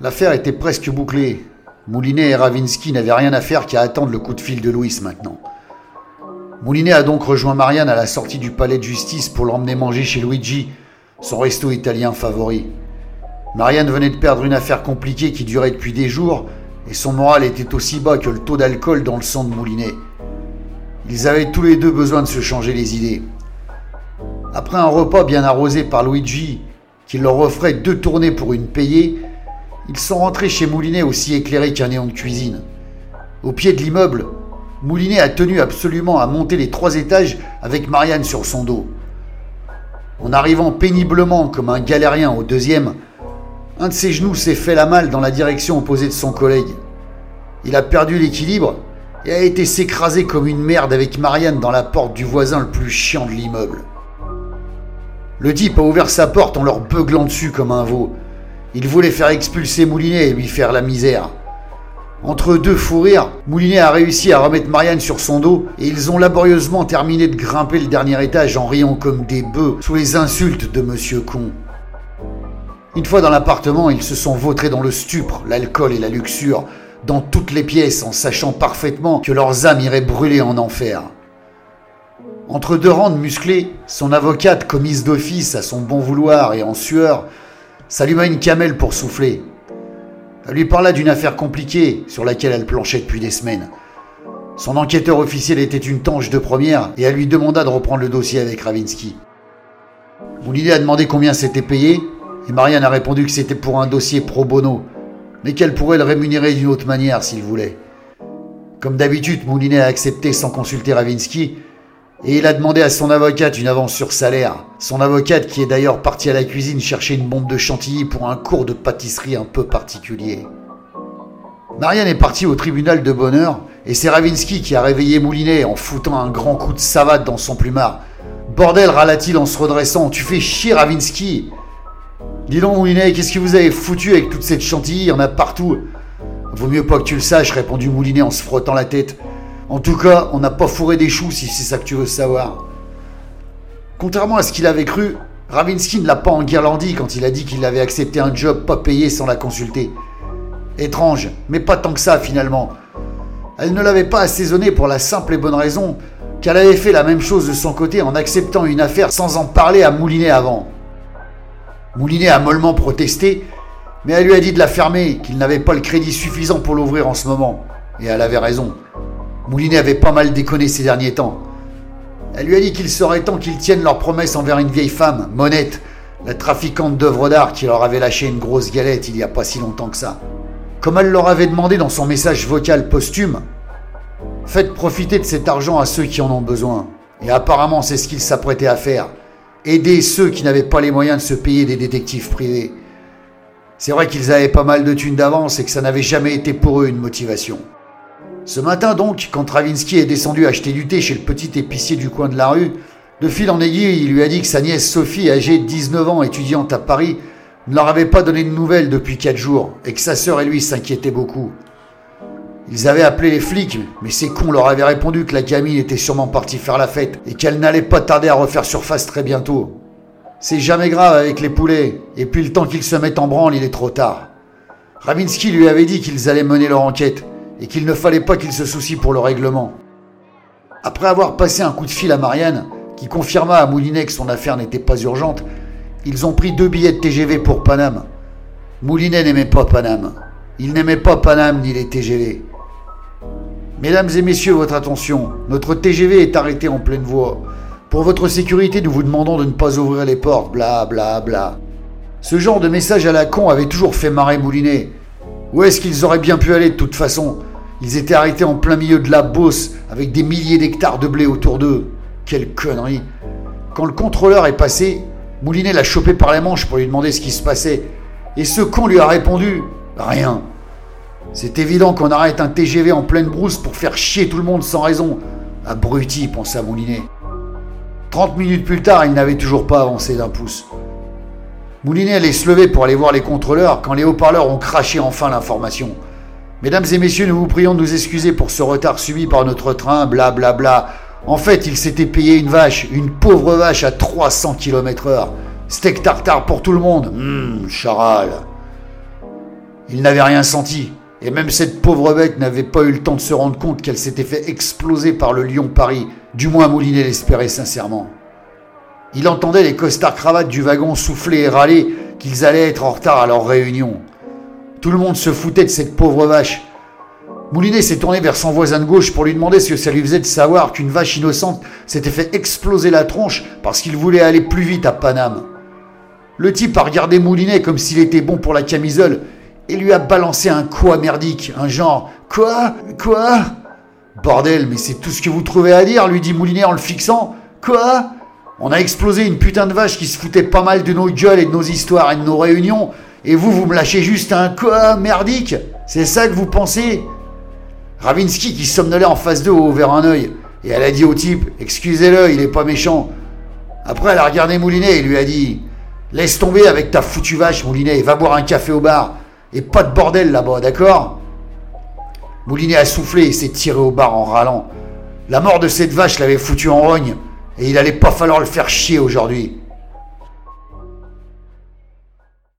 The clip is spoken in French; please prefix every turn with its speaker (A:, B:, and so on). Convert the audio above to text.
A: L'affaire était presque bouclée. Moulinet et Ravinsky n'avaient rien à faire qu'à attendre le coup de fil de Louis maintenant. Moulinet a donc rejoint Marianne à la sortie du palais de justice pour l'emmener manger chez Luigi, son resto italien favori. Marianne venait de perdre une affaire compliquée qui durait depuis des jours et son moral était aussi bas que le taux d'alcool dans le sang de Moulinet. Ils avaient tous les deux besoin de se changer les idées. Après un repas bien arrosé par Luigi, qui leur offrait deux tournées pour une payée, ils sont rentrés chez Moulinet aussi éclairés qu'un néon de cuisine. Au pied de l'immeuble, Moulinet a tenu absolument à monter les trois étages avec Marianne sur son dos. En arrivant péniblement comme un galérien au deuxième, un de ses genoux s'est fait la malle dans la direction opposée de son collègue. Il a perdu l'équilibre et a été s'écraser comme une merde avec Marianne dans la porte du voisin le plus chiant de l'immeuble. Le type a ouvert sa porte en leur beuglant dessus comme un veau. Il voulait faire expulser Moulinet et lui faire la misère. Entre deux fous rires, Moulinet a réussi à remettre Marianne sur son dos et ils ont laborieusement terminé de grimper le dernier étage en riant comme des bœufs sous les insultes de Monsieur Con. Une fois dans l'appartement, ils se sont vautrés dans le stupre, l'alcool et la luxure, dans toutes les pièces en sachant parfaitement que leurs âmes iraient brûler en enfer. Entre deux rangs de musclés, son avocate, commise d'office à son bon vouloir et en sueur, s'alluma une camelle pour souffler. Elle lui parla d'une affaire compliquée sur laquelle elle planchait depuis des semaines. Son enquêteur officiel était une tange de première et elle lui demanda de reprendre le dossier avec Ravinsky. Moulinet a demandé combien c'était payé et Marianne a répondu que c'était pour un dossier pro bono, mais qu'elle pourrait le rémunérer d'une autre manière s'il voulait. Comme d'habitude, Moulinet a accepté sans consulter Ravinsky et il a demandé à son avocate une avance sur salaire. Son avocate qui est d'ailleurs partie à la cuisine chercher une bombe de chantilly pour un cours de pâtisserie un peu particulier. Marianne est partie au tribunal de bonheur et c'est Ravinsky qui a réveillé Moulinet en foutant un grand coup de savate dans son plumard. Bordel, râla-t-il en se redressant, tu fais chier Ravinsky Dis donc Moulinet, qu'est-ce que vous avez foutu avec toute cette chantilly? Il y en a partout. Vaut mieux pas que tu le saches, répondit Moulinet en se frottant la tête. En tout cas, on n'a pas fourré des choux si c'est ça que tu veux savoir. Contrairement à ce qu'il avait cru, Ravinsky ne l'a pas enguirlandi quand il a dit qu'il avait accepté un job pas payé sans la consulter. Étrange, mais pas tant que ça finalement. Elle ne l'avait pas assaisonné pour la simple et bonne raison qu'elle avait fait la même chose de son côté en acceptant une affaire sans en parler à Moulinet avant. Moulinet a mollement protesté, mais elle lui a dit de la fermer, qu'il n'avait pas le crédit suffisant pour l'ouvrir en ce moment. Et elle avait raison. Moulinet avait pas mal déconné ces derniers temps. Elle lui a dit qu'il serait temps qu'ils tiennent leur promesse envers une vieille femme, Monette, la trafiquante d'œuvres d'art qui leur avait lâché une grosse galette il y a pas si longtemps que ça. Comme elle leur avait demandé dans son message vocal posthume, faites profiter de cet argent à ceux qui en ont besoin. Et apparemment, c'est ce qu'ils s'apprêtaient à faire. Aider ceux qui n'avaient pas les moyens de se payer des détectives privés. C'est vrai qu'ils avaient pas mal de thunes d'avance et que ça n'avait jamais été pour eux une motivation. Ce matin donc, quand Travinsky est descendu acheter du thé chez le petit épicier du coin de la rue, de fil en aiguille, il lui a dit que sa nièce Sophie, âgée de 19 ans, étudiante à Paris, ne leur avait pas donné de nouvelles depuis 4 jours, et que sa sœur et lui s'inquiétaient beaucoup. Ils avaient appelé les flics, mais ces cons leur avaient répondu que la gamine était sûrement partie faire la fête, et qu'elle n'allait pas tarder à refaire surface très bientôt. C'est jamais grave avec les poulets, et puis le temps qu'ils se mettent en branle, il est trop tard. Ravinsky lui avait dit qu'ils allaient mener leur enquête, et qu'il ne fallait pas qu'il se soucie pour le règlement. Après avoir passé un coup de fil à Marianne, qui confirma à Moulinet que son affaire n'était pas urgente, ils ont pris deux billets de TGV pour Paname. Moulinet n'aimait pas Paname. Il n'aimait pas Paname ni les TGV. Mesdames et messieurs, votre attention. Notre TGV est arrêté en pleine voie. Pour votre sécurité, nous vous demandons de ne pas ouvrir les portes, bla bla bla. Ce genre de message à la con avait toujours fait marrer Moulinet. Où est-ce qu'ils auraient bien pu aller de toute façon? Ils étaient arrêtés en plein milieu de la Beauce, avec des milliers d'hectares de blé autour d'eux. Quelle connerie Quand le contrôleur est passé, Moulinet l'a chopé par les manches pour lui demander ce qui se passait. Et ce con lui a répondu Rien. C'est évident qu'on arrête un TGV en pleine brousse pour faire chier tout le monde sans raison. Abruti, pensa Moulinet. Trente minutes plus tard, il n'avait toujours pas avancé d'un pouce. Moulinet allait se lever pour aller voir les contrôleurs quand les haut-parleurs ont craché enfin l'information. Mesdames et messieurs, nous vous prions de nous excuser pour ce retard subi par notre train, blablabla. Bla bla. En fait, il s'était payé une vache, une pauvre vache à 300 km/h. Steak tartare pour tout le monde. Hum, charal. Il n'avait rien senti, et même cette pauvre bête n'avait pas eu le temps de se rendre compte qu'elle s'était fait exploser par le lion Paris, du moins Moulinet l'espérait sincèrement. Il entendait les costards cravates du wagon souffler et râler qu'ils allaient être en retard à leur réunion. Tout le monde se foutait de cette pauvre vache. Moulinet s'est tourné vers son voisin de gauche pour lui demander ce que ça lui faisait de savoir qu'une vache innocente s'était fait exploser la tronche parce qu'il voulait aller plus vite à Paname. Le type a regardé Moulinet comme s'il était bon pour la camisole et lui a balancé un quoi merdique, un genre Quoi Quoi? Bordel, mais c'est tout ce que vous trouvez à dire, lui dit Moulinet en le fixant. Quoi? On a explosé une putain de vache qui se foutait pas mal de nos gueules et de nos histoires et de nos réunions, et vous, vous me lâchez juste un quoi merdique C'est ça que vous pensez? Ravinsky qui somnolait en face d'eux a ouvert un œil, et elle a dit au type Excusez-le, il est pas méchant. Après, elle a regardé Moulinet et lui a dit Laisse tomber avec ta foutue vache, Moulinet, va boire un café au bar. Et pas de bordel là-bas, d'accord? Moulinet a soufflé et s'est tiré au bar en râlant. La mort de cette vache l'avait foutu en rogne, et il allait pas falloir le faire chier aujourd'hui.